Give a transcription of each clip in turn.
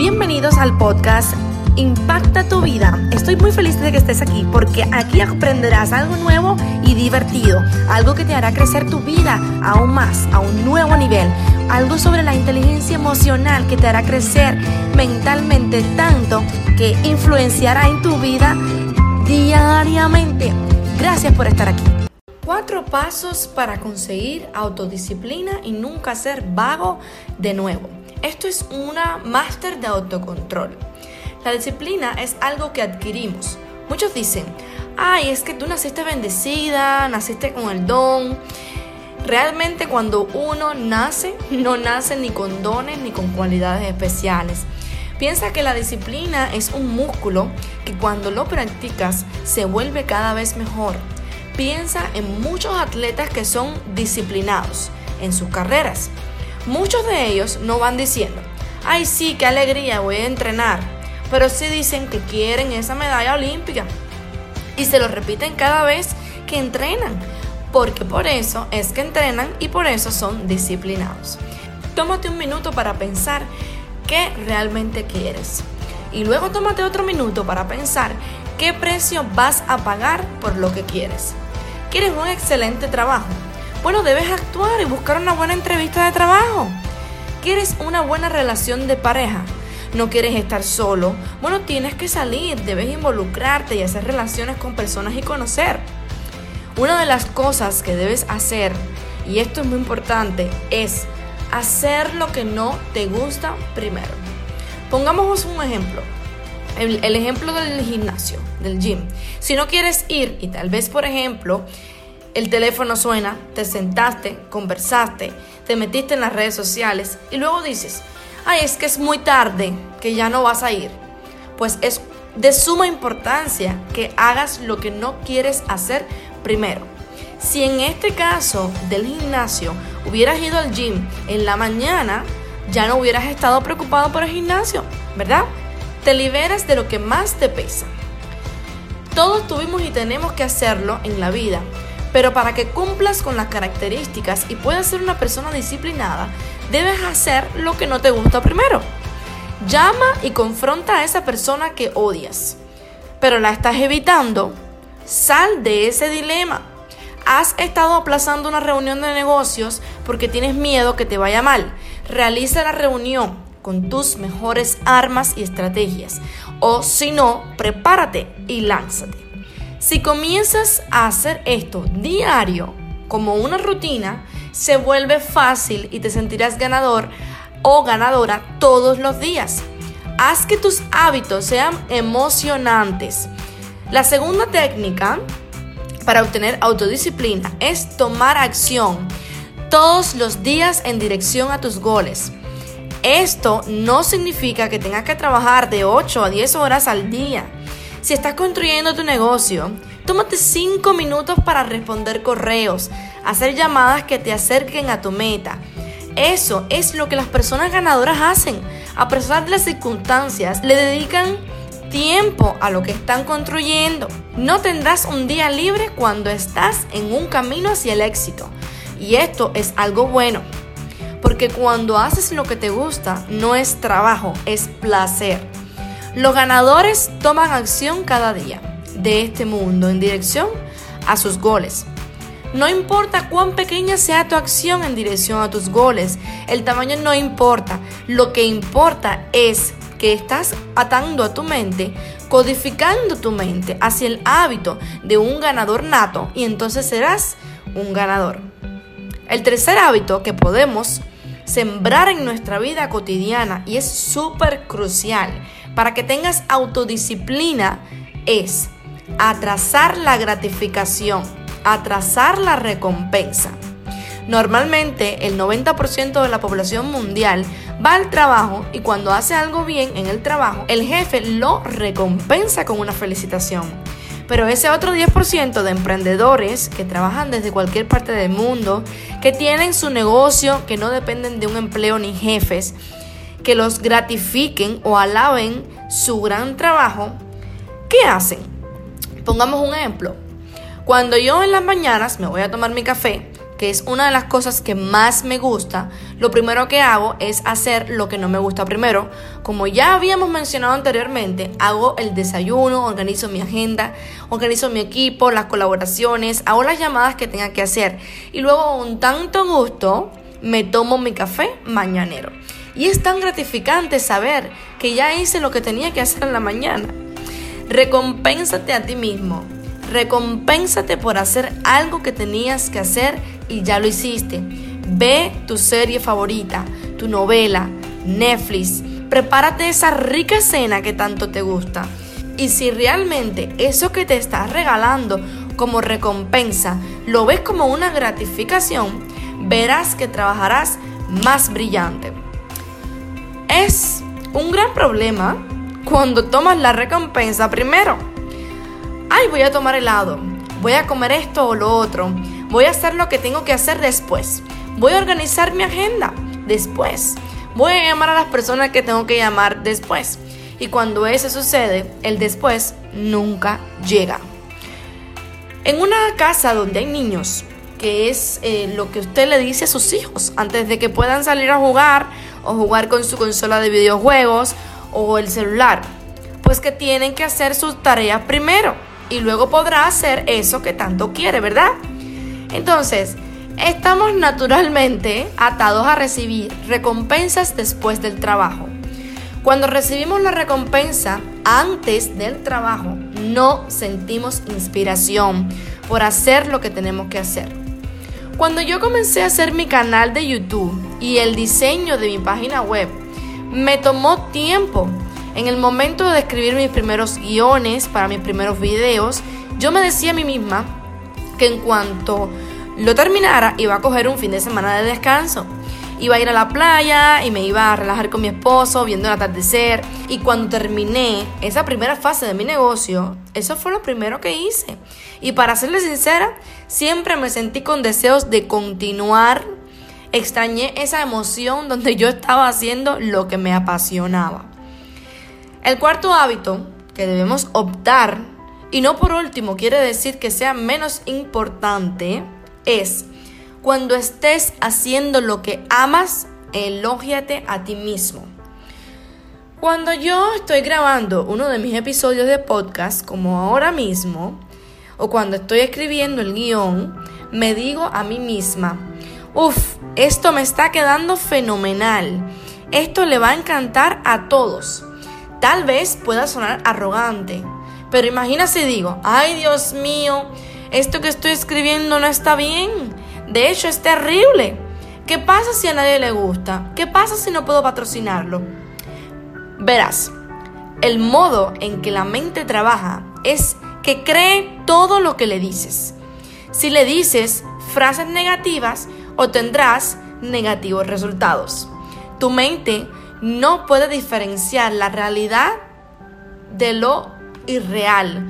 Bienvenidos al podcast Impacta tu vida. Estoy muy feliz de que estés aquí porque aquí aprenderás algo nuevo y divertido, algo que te hará crecer tu vida aún más, a un nuevo nivel, algo sobre la inteligencia emocional que te hará crecer mentalmente tanto que influenciará en tu vida diariamente. Gracias por estar aquí. Cuatro pasos para conseguir autodisciplina y nunca ser vago de nuevo. Esto es una máster de autocontrol. La disciplina es algo que adquirimos. Muchos dicen, ay, es que tú naciste bendecida, naciste con el don. Realmente cuando uno nace, no nace ni con dones ni con cualidades especiales. Piensa que la disciplina es un músculo que cuando lo practicas se vuelve cada vez mejor. Piensa en muchos atletas que son disciplinados en sus carreras Muchos de ellos no van diciendo, ay sí, qué alegría, voy a entrenar, pero sí dicen que quieren esa medalla olímpica y se lo repiten cada vez que entrenan, porque por eso es que entrenan y por eso son disciplinados. Tómate un minuto para pensar qué realmente quieres y luego tómate otro minuto para pensar qué precio vas a pagar por lo que quieres. ¿Quieres un excelente trabajo? Bueno, debes actuar y buscar una buena entrevista de trabajo. ¿Quieres una buena relación de pareja? ¿No quieres estar solo? Bueno, tienes que salir, debes involucrarte y hacer relaciones con personas y conocer. Una de las cosas que debes hacer, y esto es muy importante, es hacer lo que no te gusta primero. Pongamos un ejemplo. El, el, ejemplo del gimnasio, del gym. Si no quieres ir y tal vez, por ejemplo, el teléfono suena, te sentaste, conversaste, te metiste en las redes sociales y luego dices, ay, es que es muy tarde, que ya no vas a ir. Pues es de suma importancia que hagas lo que no quieres hacer primero. Si en este caso del gimnasio hubieras ido al gym en la mañana, ya no hubieras estado preocupado por el gimnasio, ¿verdad? Te liberas de lo que más te pesa. Todos tuvimos y tenemos que hacerlo en la vida pero para que cumplas con las características y puedas ser una persona disciplinada, debes hacer lo que no te gusta primero. Llama y confronta a esa persona que odias, pero la estás evitando. Sal de ese dilema. Has estado aplazando una reunión de negocios porque tienes miedo que te vaya mal. Realiza la reunión con tus mejores armas y estrategias. O si no, prepárate y lánzate. Si comienzas a hacer esto diario, como una rutina, se vuelve fácil y te sentirás ganador o ganadora todos los días. Haz que tus hábitos sean emocionantes. La segunda técnica para obtener autodisciplina es tomar acción todos los días en dirección a tus goles. Esto no significa que tengas que trabajar de 8 a 10 horas al día. Si estás construyendo tu negocio, tómate 5 minutos para responder correos, hacer llamadas que te acerquen a tu meta. Eso es lo que las personas ganadoras hacen. A pesar de las circunstancias, le dedican tiempo a lo que están construyendo. No tendrás un día libre cuando estás en un camino hacia el éxito. Y esto es algo bueno. Porque cuando haces lo que te gusta, no es trabajo, es placer. Los ganadores toman acción cada día de este mundo en dirección a sus goles. No importa cuán pequeña sea tu acción en dirección a tus goles, el tamaño no importa. Lo que importa es que estás atando a tu mente, codificando tu mente hacia el hábito de un ganador nato y entonces serás un ganador. El tercer hábito que podemos sembrar en nuestra vida cotidiana y es súper crucial para que tengas autodisciplina es atrasar la gratificación, atrasar la recompensa. Normalmente el 90% de la población mundial va al trabajo y cuando hace algo bien en el trabajo, el jefe lo recompensa con una felicitación. Pero ese otro 10% de emprendedores que trabajan desde cualquier parte del mundo, que tienen su negocio, que no dependen de un empleo ni jefes, que los gratifiquen o alaben su gran trabajo, ¿qué hacen? Pongamos un ejemplo. Cuando yo en las mañanas me voy a tomar mi café, que es una de las cosas que más me gusta, lo primero que hago es hacer lo que no me gusta primero. Como ya habíamos mencionado anteriormente, hago el desayuno, organizo mi agenda, organizo mi equipo, las colaboraciones, hago las llamadas que tenga que hacer y luego con tanto gusto me tomo mi café mañanero. Y es tan gratificante saber que ya hice lo que tenía que hacer en la mañana. Recompénsate a ti mismo. Recompénsate por hacer algo que tenías que hacer y ya lo hiciste. Ve tu serie favorita, tu novela, Netflix. Prepárate esa rica cena que tanto te gusta. Y si realmente eso que te estás regalando como recompensa lo ves como una gratificación, verás que trabajarás más brillante. Es un gran problema cuando tomas la recompensa primero. Ay, voy a tomar helado, voy a comer esto o lo otro, Voy a hacer lo que tengo que hacer después. Voy a organizar mi agenda después. Voy a llamar a las personas que tengo que llamar después. Y cuando eso sucede, el después nunca llega. En una casa donde hay niños, que es eh, lo que usted le dice a sus hijos antes de que puedan salir a jugar o jugar con su consola de videojuegos o el celular, pues que tienen que hacer sus tareas primero y luego podrá hacer eso que tanto quiere, ¿verdad? Entonces, estamos naturalmente atados a recibir recompensas después del trabajo. Cuando recibimos la recompensa antes del trabajo, no sentimos inspiración por hacer lo que tenemos que hacer. Cuando yo comencé a hacer mi canal de YouTube y el diseño de mi página web, me tomó tiempo. En el momento de escribir mis primeros guiones para mis primeros videos, yo me decía a mí misma, que en cuanto lo terminara iba a coger un fin de semana de descanso. Iba a ir a la playa y me iba a relajar con mi esposo viendo el atardecer. Y cuando terminé esa primera fase de mi negocio, eso fue lo primero que hice. Y para serle sincera, siempre me sentí con deseos de continuar. Extrañé esa emoción donde yo estaba haciendo lo que me apasionaba. El cuarto hábito que debemos optar y no por último quiere decir que sea menos importante, es cuando estés haciendo lo que amas, elógiate a ti mismo. Cuando yo estoy grabando uno de mis episodios de podcast, como ahora mismo, o cuando estoy escribiendo el guion, me digo a mí misma, uff, esto me está quedando fenomenal, esto le va a encantar a todos. Tal vez pueda sonar arrogante, pero imagina si digo, ay Dios mío, esto que estoy escribiendo no está bien. De hecho, es terrible. ¿Qué pasa si a nadie le gusta? ¿Qué pasa si no puedo patrocinarlo? Verás, el modo en que la mente trabaja es que cree todo lo que le dices. Si le dices frases negativas, obtendrás negativos resultados. Tu mente no puede diferenciar la realidad de lo irreal.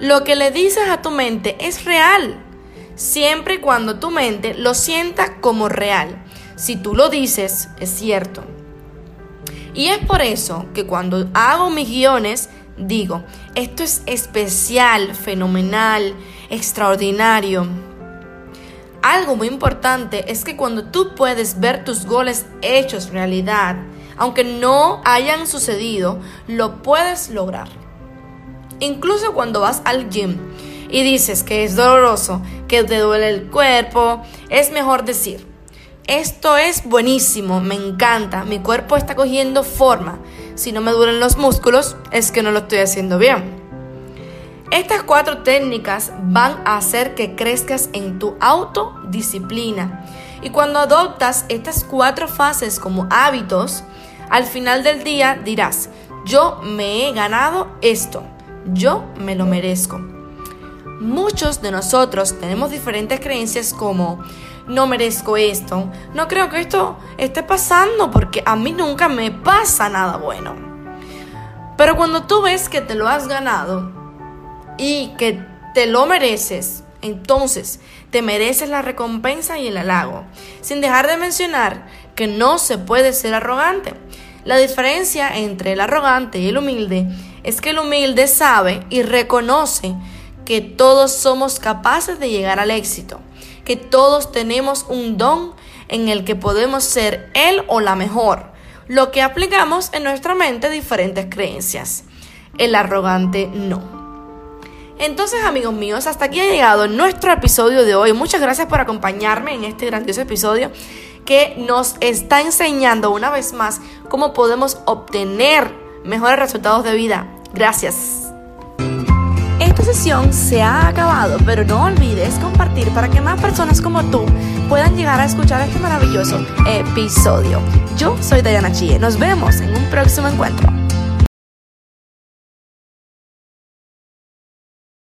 Lo que le dices a tu mente es real, siempre y cuando tu mente lo sienta como real. Si tú lo dices, es cierto. Y es por eso que cuando hago mis guiones, digo, esto es especial, fenomenal, extraordinario. Algo muy importante es que cuando tú puedes ver tus goles hechos realidad, aunque no hayan sucedido, lo puedes lograr. Incluso cuando vas al gym y dices que es doloroso, que te duele el cuerpo, es mejor decir, esto es buenísimo, me encanta, mi cuerpo está cogiendo forma. Si no me duelen los músculos, es que no lo estoy haciendo bien. Estas cuatro técnicas van a hacer que crezcas en tu autodisciplina. Y cuando adoptas estas cuatro fases como hábitos, al final del día dirás, yo me he ganado esto yo me lo merezco. Muchos de nosotros tenemos diferentes creencias como no merezco esto, no creo que esto esté pasando porque a mí nunca me pasa nada bueno. Pero cuando tú ves que te lo has ganado y que te lo mereces, entonces te mereces la recompensa y el halago, sin dejar de mencionar que no se puede ser arrogante. La diferencia entre el arrogante y el humilde es que el humilde sabe y reconoce que todos somos capaces de llegar al éxito, que todos tenemos un don en el que podemos ser él o la mejor, lo que aplicamos en nuestra mente diferentes creencias. El arrogante no. Entonces, amigos míos, hasta aquí ha llegado nuestro episodio de hoy. Muchas gracias por acompañarme en este grandioso episodio que nos está enseñando una vez más cómo podemos obtener mejores resultados de vida. Gracias. Sesión se ha acabado, pero no olvides compartir para que más personas como tú puedan llegar a escuchar este maravilloso episodio. Yo soy Diana Chie. Nos vemos en un próximo encuentro.